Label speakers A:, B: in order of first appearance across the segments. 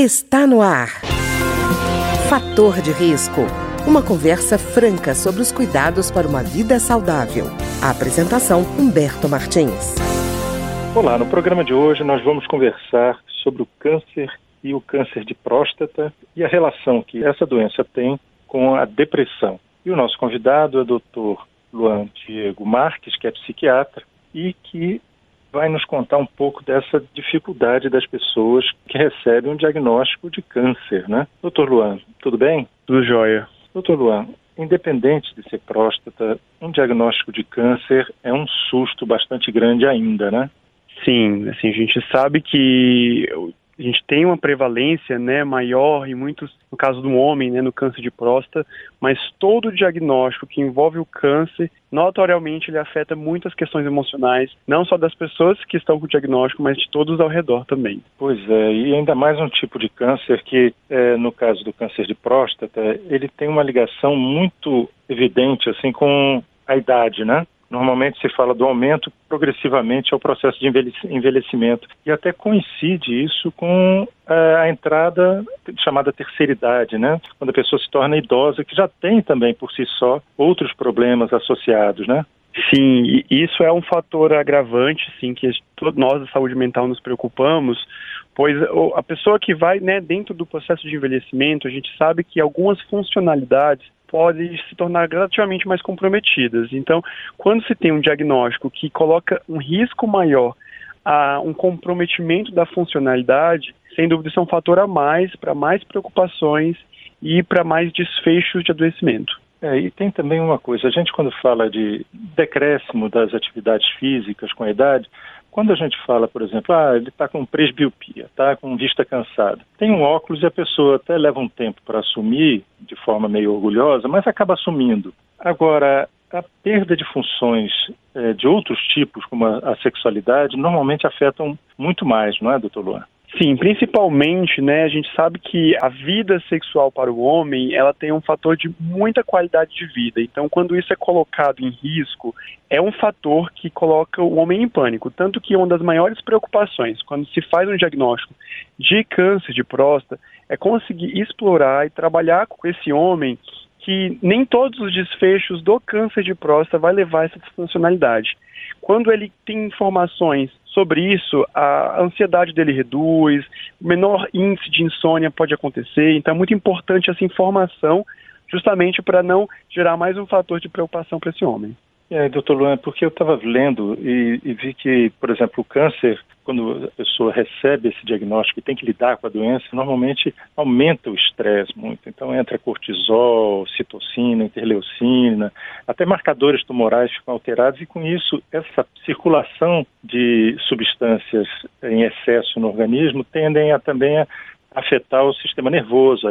A: Está no ar. Fator de risco. Uma conversa franca sobre os cuidados para uma vida saudável. A apresentação Humberto Martins.
B: Olá, no programa de hoje nós vamos conversar sobre o câncer e o câncer de próstata e a relação que essa doença tem com a depressão. E o nosso convidado é o Dr. Luan Diego Marques, que é psiquiatra e que vai nos contar um pouco dessa dificuldade das pessoas que recebem um diagnóstico de câncer, né? Doutor Luan, tudo bem?
C: Tudo jóia.
B: Doutor Luan, independente de ser próstata, um diagnóstico de câncer é um susto bastante grande ainda, né?
C: Sim, assim, a gente sabe que a gente tem uma prevalência né, maior em muitos, no caso do homem, né, no câncer de próstata, mas todo diagnóstico que envolve o câncer, notoriamente ele afeta muitas questões emocionais, não só das pessoas que estão com o diagnóstico, mas de todos ao redor também.
B: Pois é, e ainda mais um tipo de câncer que, é, no caso do câncer de próstata, ele tem uma ligação muito evidente assim com a idade, né? Normalmente se fala do aumento progressivamente ao processo de envelhecimento e até coincide isso com é, a entrada chamada terceira idade, né? Quando a pessoa se torna idosa, que já tem também por si só outros problemas associados, né?
C: Sim, isso é um fator agravante, sim, que nós da saúde mental nos preocupamos, pois a pessoa que vai né, dentro do processo de envelhecimento, a gente sabe que algumas funcionalidades podem se tornar gradativamente mais comprometidas. Então, quando se tem um diagnóstico que coloca um risco maior a um comprometimento da funcionalidade, sem dúvida isso é um fator a mais para mais preocupações e para mais desfechos de adoecimento.
B: É, e tem também uma coisa, a gente quando fala de decréscimo das atividades físicas com a idade, quando a gente fala, por exemplo, ah, ele está com presbiopia, está com vista cansada, tem um óculos e a pessoa até leva um tempo para assumir, de forma meio orgulhosa, mas acaba assumindo. Agora, a perda de funções é, de outros tipos, como a, a, sexualidade, normalmente afetam muito mais, não é, doutor Luan?
C: Sim, principalmente, né, a gente sabe que a vida sexual para o homem, ela tem um fator de muita qualidade de vida. Então, quando isso é colocado em risco, é um fator que coloca o homem em pânico. Tanto que uma das maiores preocupações, quando se faz um diagnóstico de câncer de próstata, é conseguir explorar e trabalhar com esse homem que nem todos os desfechos do câncer de próstata vai levar essa disfuncionalidade. Quando ele tem informações sobre isso, a ansiedade dele reduz, menor índice de insônia pode acontecer, então é muito importante essa informação justamente para não gerar mais um fator de preocupação para esse homem.
B: É, doutor Luan, porque eu estava lendo e, e, vi que, por exemplo, o câncer, quando a pessoa recebe esse diagnóstico e tem que lidar com a doença, normalmente aumenta o estresse muito. Então entra cortisol, citocina, interleucina, até marcadores tumorais ficam alterados e com isso essa circulação de substâncias em excesso no organismo tendem a também a afetar o sistema nervoso,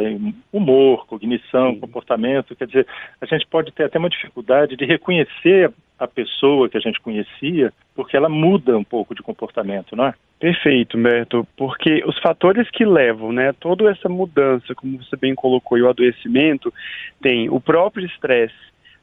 B: humor, cognição, comportamento. Quer dizer, a gente pode ter até uma dificuldade de reconhecer a pessoa que a gente conhecia, porque ela muda um pouco de comportamento, não é?
C: Perfeito, Humberto, porque os fatores que levam, né, toda essa mudança, como você bem colocou, e o adoecimento, tem o próprio estresse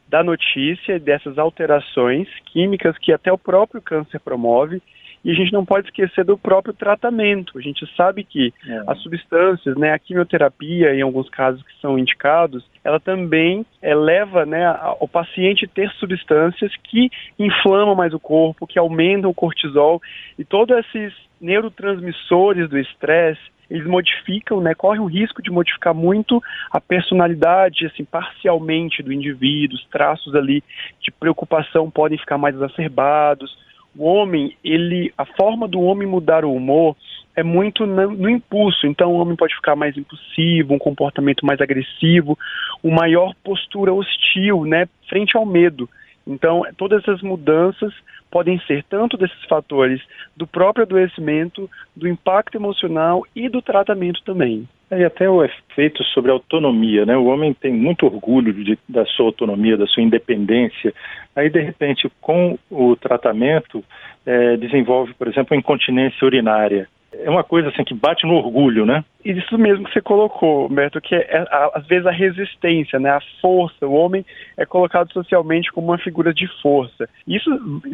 C: da notícia, dessas alterações químicas que até o próprio câncer promove, e a gente não pode esquecer do próprio tratamento. A gente sabe que é. as substâncias, né, a quimioterapia, em alguns casos que são indicados, ela também é, leva né, o paciente a ter substâncias que inflamam mais o corpo, que aumentam o cortisol e todos esses neurotransmissores do estresse eles modificam, né, corre o risco de modificar muito a personalidade, assim, parcialmente do indivíduo, os traços ali de preocupação podem ficar mais exacerbados, o homem, ele, a forma do homem mudar o humor é muito no, impulso. Então, o homem pode ficar mais impulsivo, um comportamento mais agressivo, uma maior postura hostil, né, frente ao medo. Então, todas essas mudanças podem ser tanto desses fatores do próprio adoecimento, do impacto emocional e do tratamento também.
B: É, e até o efeito sobre a autonomia, né? O homem tem muito orgulho de, da sua autonomia, da sua independência. Aí, de repente, com o tratamento, é, desenvolve, por exemplo, incontinência urinária. É uma coisa assim que bate no orgulho, né?
C: Isso mesmo que você colocou, Humberto, que é, é às vezes a resistência, né, a força. O homem é colocado socialmente como uma figura de força. Isso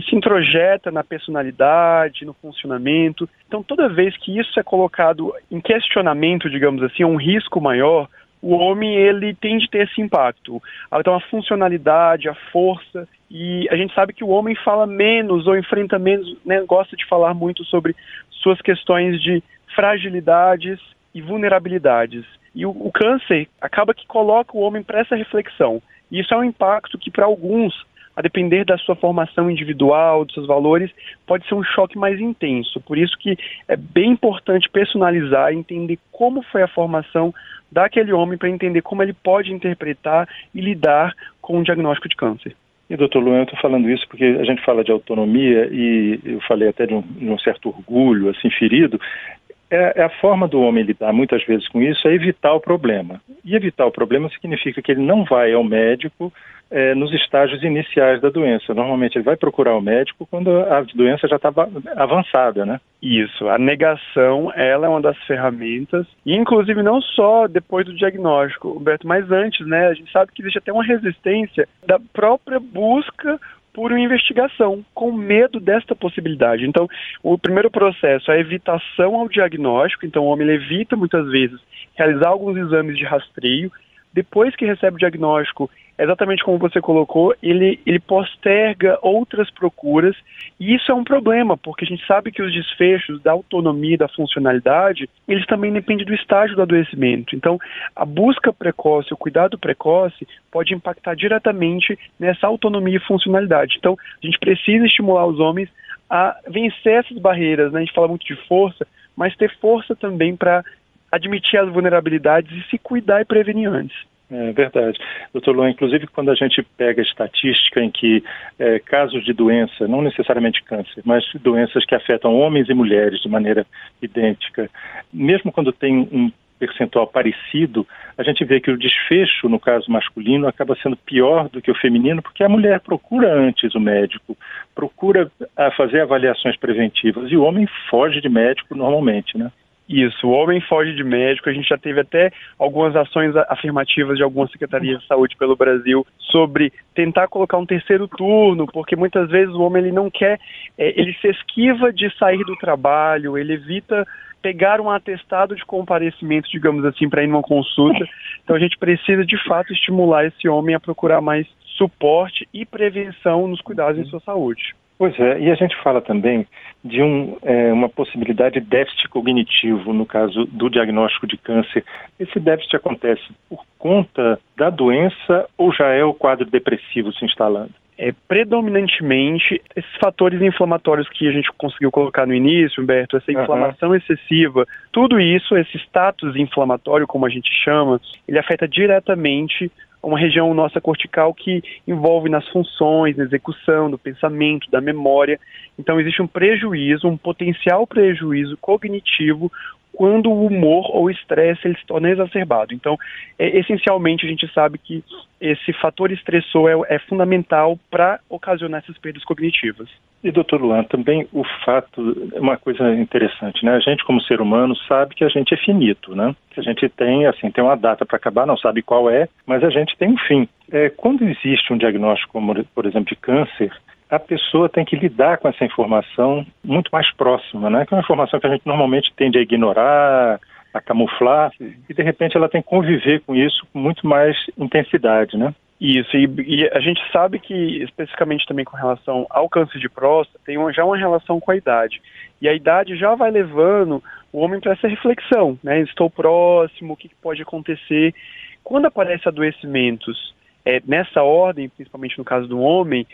C: se introjeta na personalidade, no funcionamento. Então, toda vez que isso é colocado em questionamento, digamos assim, um risco maior, o homem ele tende a ter esse impacto. Então a funcionalidade, a força e a gente sabe que o homem fala menos ou enfrenta menos, né, gosta de falar muito sobre suas questões de fragilidades e vulnerabilidades. E o, o câncer acaba que coloca o homem para essa reflexão. E isso é um impacto que para alguns a depender da sua formação individual, dos seus valores, pode ser um choque mais intenso. Por isso que é bem importante personalizar entender como foi a formação daquele homem para entender como ele pode interpretar e lidar com o diagnóstico de câncer.
B: E, doutor Luan, eu estou falando isso porque a gente fala de autonomia e eu falei até de um, de um certo orgulho, assim, ferido. É, é, a forma do homem lidar muitas vezes com isso é evitar o problema. E evitar o problema significa que ele não vai ao médico é, nos estágios iniciais da doença. Normalmente ele vai procurar o médico quando a doença já está avançada, né?
C: Isso, a negação, ela é uma das ferramentas, e inclusive não só depois do diagnóstico, Roberto, mas antes, né? A gente sabe que existe até uma resistência da própria busca por investigação, com medo desta possibilidade. Então, o primeiro processo é a evitação ao diagnóstico, então o homem evita muitas vezes realizar alguns exames de rastreio, depois que recebe o diagnóstico, exatamente como você colocou, ele, ele posterga outras procuras, e isso é um problema, porque a gente sabe que os desfechos da autonomia da funcionalidade, eles também dependem do estágio do adoecimento. Então, a busca precoce, o cuidado precoce, pode impactar diretamente nessa autonomia e funcionalidade. Então, a gente precisa estimular os homens a vencer essas barreiras, né? A gente fala muito de força, mas ter força também para admitir as vulnerabilidades e se cuidar e prevenir antes.
B: É verdade. Doutor Luan, inclusive quando a gente pega estatística em que é, casos de doença, não necessariamente câncer, mas doenças que afetam homens e mulheres de maneira idêntica, mesmo quando tem um percentual parecido, a gente vê que o desfecho, no caso masculino, acaba sendo pior do que o feminino, porque a mulher procura antes o médico, procura fazer avaliações preventivas, e o homem foge de médico normalmente, né?
C: Isso, o homem foge de médico. A gente já teve até algumas ações afirmativas de algumas secretarias de saúde pelo Brasil sobre tentar colocar um terceiro turno, porque muitas vezes o homem ele não quer, é, ele se esquiva de sair do trabalho, ele evita pegar um atestado de comparecimento, digamos assim, para ir numa consulta. Então a gente precisa de fato estimular esse homem a procurar mais suporte e prevenção nos cuidados em sua saúde.
B: Pois é, e a gente fala também de um, é, uma possibilidade de déficit cognitivo no caso do diagnóstico de câncer. Esse déficit acontece por conta da doença ou já é o quadro depressivo se instalando?
C: É, predominantemente, esses fatores inflamatórios que a gente conseguiu colocar no início, Humberto, essa inflamação uhum. excessiva, tudo isso, esse status inflamatório, como a gente chama, ele afeta diretamente uma região nossa cortical que envolve nas funções, na execução, do pensamento, da memória. Então existe um prejuízo, um potencial prejuízo cognitivo quando o humor ou o estresse ele se torna exacerbado. Então, é, essencialmente, a gente sabe que esse fator estressor é, é fundamental para ocasionar essas perdas cognitivas.
B: E, doutor Luan, também o fato, uma coisa interessante, né? A gente, como ser humano, sabe que a gente é finito, né? Que a gente tem, assim, tem uma data para acabar, não sabe qual é, mas a gente tem um fim. É, quando existe um diagnóstico, como, por exemplo, de câncer, a pessoa tem que lidar com essa informação muito mais próxima, né? Que é uma informação que a gente normalmente tende a ignorar, a camuflar, e de repente ela tem que conviver com isso com muito mais intensidade, né?
C: Isso, e, e, a gente sabe que, especificamente também com relação ao câncer de próstata, tem uma, já uma relação com a idade. E a idade já vai levando o homem para essa reflexão, né? Estou próximo, o que pode acontecer? Quando aparecem adoecimentos é, nessa ordem, principalmente no caso do homem,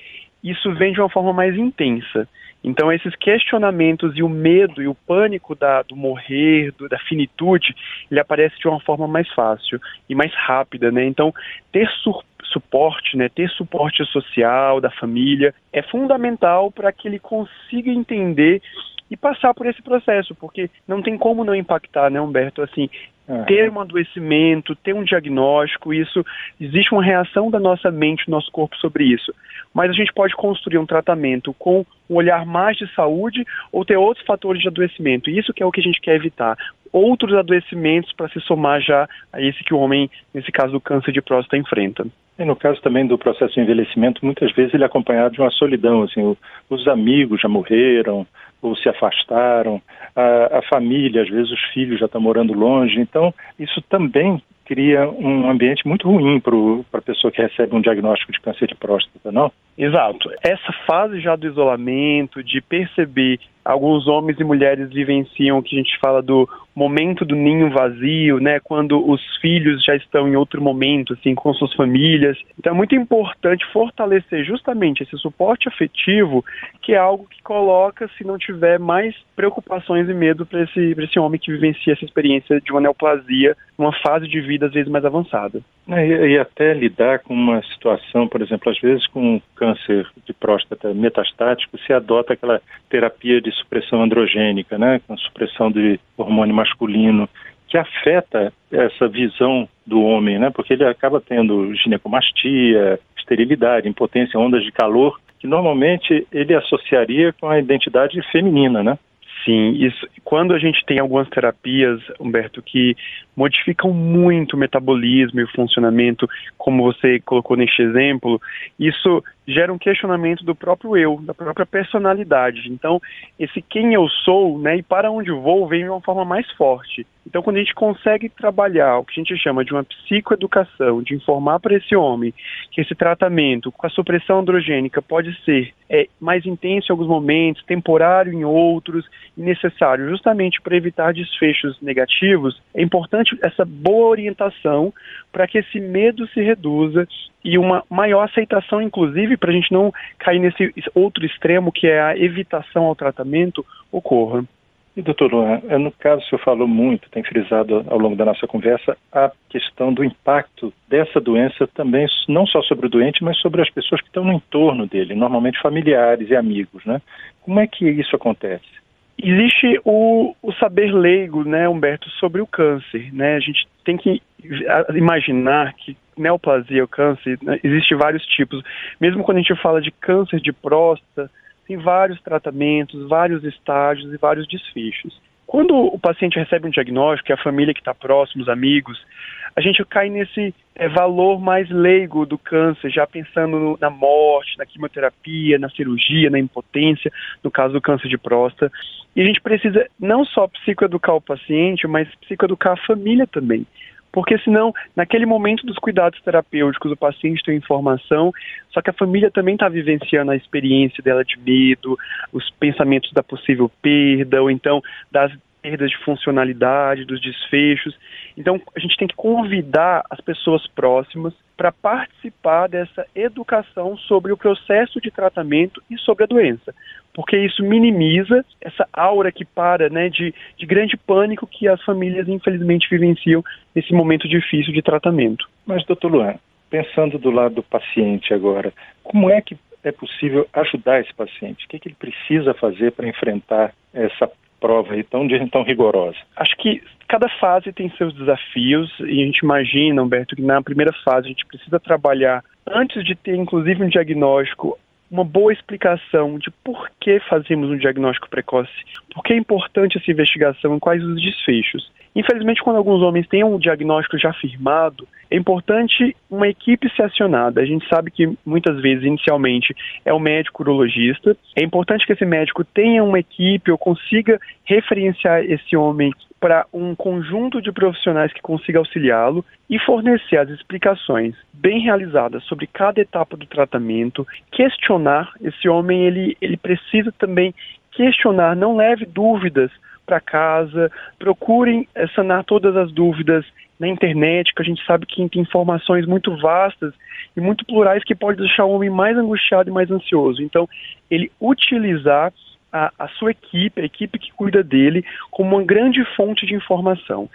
C: isso vem de uma forma mais intensa. Então, esses questionamentos e o medo e o pânico da, do morrer, do, da finitude, ele aparece de uma forma mais fácil e mais rápida, né? Então, ter su suporte, né, ter suporte social da família é fundamental para que ele consiga entender e passar por esse processo, porque não tem como não impactar, né, Humberto? Assim, uhum. ter um adoecimento, ter um diagnóstico, isso existe uma reação da nossa mente, do nosso corpo sobre isso. Mas a gente pode construir um tratamento com um olhar mais de saúde ou ter outros fatores de adoecimento. Isso que é o que a gente quer evitar. Outros adoecimentos para se somar já a esse que o homem, nesse caso do câncer de próstata, enfrenta.
B: E no caso também do processo de envelhecimento, muitas vezes ele é acompanhado de uma solidão, assim, os amigos já morreram, ou se afastaram, a, a família, às vezes os filhos já estão morando longe. Então, isso também cria um ambiente muito ruim para a pessoa que recebe um diagnóstico de câncer de próstata, não?
C: Exato. Essa fase já do isolamento, de perceber alguns homens e mulheres vivenciam o que a gente fala do momento do ninho vazio, né, quando os filhos já estão em outro momento, assim, com suas famílias. Então é muito importante fortalecer justamente esse suporte afetivo, que é algo que coloca, se não tiver mais preocupações e medo para esse, esse homem que vivencia essa experiência de uma neoplasia, numa fase de vida às vezes mais avançada.
B: E, e até lidar com uma situação, por exemplo, às vezes com câncer de próstata metastático, se adota aquela terapia de supressão androgênica, né, com supressão de hormônio masculino, que afeta essa visão do homem, né, porque ele acaba tendo ginecomastia, esterilidade, impotência, ondas de calor, que normalmente ele associaria com a identidade feminina, né?
C: Sim, isso, quando a gente tem algumas terapias, Humberto, que modificam muito o metabolismo e o funcionamento, como você colocou neste exemplo, isso gera um questionamento do próprio eu, da própria personalidade. Então, esse quem eu sou, né, e para onde vou, vem de uma forma mais forte. Então, quando a gente consegue trabalhar o que a gente chama de uma psicoeducação, de informar para esse homem que esse tratamento com a supressão androgênica pode ser é, mais intenso em alguns momentos, temporário em outros, e necessário justamente para evitar desfechos negativos, é importante essa boa orientação para que esse medo se reduza e uma maior aceitação, inclusive, para a gente não cair nesse outro extremo que é a evitação ao tratamento, ocorra.
B: E, doutor Luan, é, no caso, o senhor falou muito, tem frisado ao longo da nossa conversa, a questão do impacto dessa doença também, não só sobre o doente, mas sobre as pessoas que estão no entorno dele, normalmente familiares e amigos, né? Como é que isso acontece?
C: Existe o, o saber leigo, né, Humberto, sobre o câncer, né? A gente tem que imaginar que neoplasia, o câncer, né, existe vários tipos. Mesmo quando a gente fala de câncer de próstata, tem vários tratamentos, vários estágios e vários desfechos. Quando o paciente recebe um diagnóstico, é a família que está próxima, os amigos, a gente cai nesse é, valor mais leigo do câncer, já pensando no, na morte, na quimioterapia, na cirurgia, na impotência, no caso do câncer de próstata. E a gente precisa não só psicoeducar o paciente, mas psicoeducar a família também. Porque senão, naquele momento dos cuidados terapêuticos, o paciente tem informação, só que a família também está vivenciando a experiência dela de medo, os pensamentos da possível perda, ou então das perdas de funcionalidade, dos desfechos. Então, a gente tem que convidar as pessoas próximas para participar dessa educação sobre o processo de tratamento e sobre a doença porque isso minimiza essa aura que para, né, de, de grande pânico que as famílias infelizmente vivenciam nesse momento difícil de tratamento.
B: Mas, doutor Luan, pensando do lado do paciente agora, como é que é possível ajudar esse paciente? O que, é que ele precisa fazer para enfrentar essa prova aí tão, tão rigorosa?
C: Acho que cada fase tem seus desafios e a gente imagina, Humberto, que na primeira fase a gente precisa trabalhar antes de ter inclusive um diagnóstico uma boa explicação de por que fazemos um diagnóstico precoce, por que é importante essa investigação e quais os desfechos. Infelizmente, quando alguns homens têm um diagnóstico já firmado, é importante uma equipe ser acionada. A gente sabe que muitas vezes, inicialmente, é o médico urologista. É importante que esse médico tenha uma equipe ou consiga referenciar esse homem para um conjunto de profissionais que consiga auxiliá-lo e fornecer as explicações bem realizadas sobre cada etapa do tratamento, questionar esse homem, ele, ele precisa também questionar, não leve dúvidas para casa, procurem sanar todas as dúvidas na internet, que a gente sabe que tem informações muito vastas e muito plurais que pode deixar o homem mais angustiado e mais ansioso. Então, ele utilizar a, a, sua equipe, a equipe que cuida dele, como uma grande fonte de informação.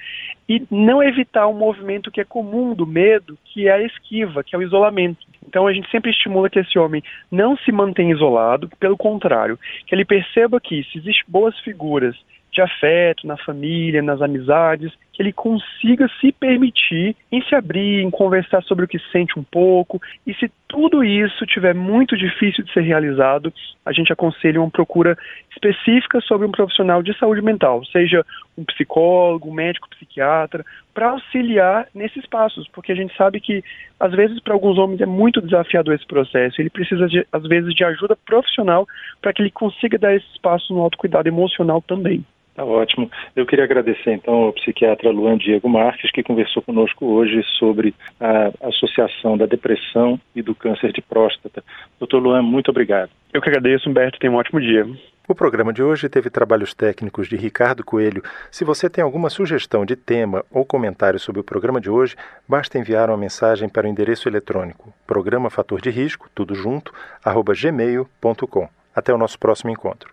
C: E não evitar um movimento que é comum do medo, que é a esquiva, que é o isolamento. Então a gente sempre estimula que esse homem não se mantenha isolado, pelo contrário, que ele perceba que se existem boas figuras de afeto na família, nas amizades, que ele consiga se permitir em se abrir, em conversar sobre o que sente um pouco. E se tudo isso tiver muito difícil de ser realizado, a gente aconselha uma procura específica sobre um profissional de saúde mental, seja um psicólogo, um médico, psiquiatra, para auxiliar nesses passos, porque a gente sabe que às vezes para alguns homens é muito desafiador esse processo. Ele precisa de, às vezes de ajuda profissional para que ele consiga dar esses passos no autocuidado emocional também.
B: Tá ótimo. Eu queria agradecer então ao psiquiatra Luan Diego Marques, que conversou conosco hoje sobre a associação da depressão e do câncer de próstata. Doutor Luan, muito obrigado.
C: Eu que agradeço, Humberto. Tenha um ótimo dia.
D: O programa de hoje teve trabalhos técnicos de Ricardo Coelho. Se você tem alguma sugestão de tema ou comentário sobre o programa de hoje, basta enviar uma mensagem para o endereço eletrônico programa fator de risco, tudo junto, arroba gmail.com. Até o nosso próximo encontro.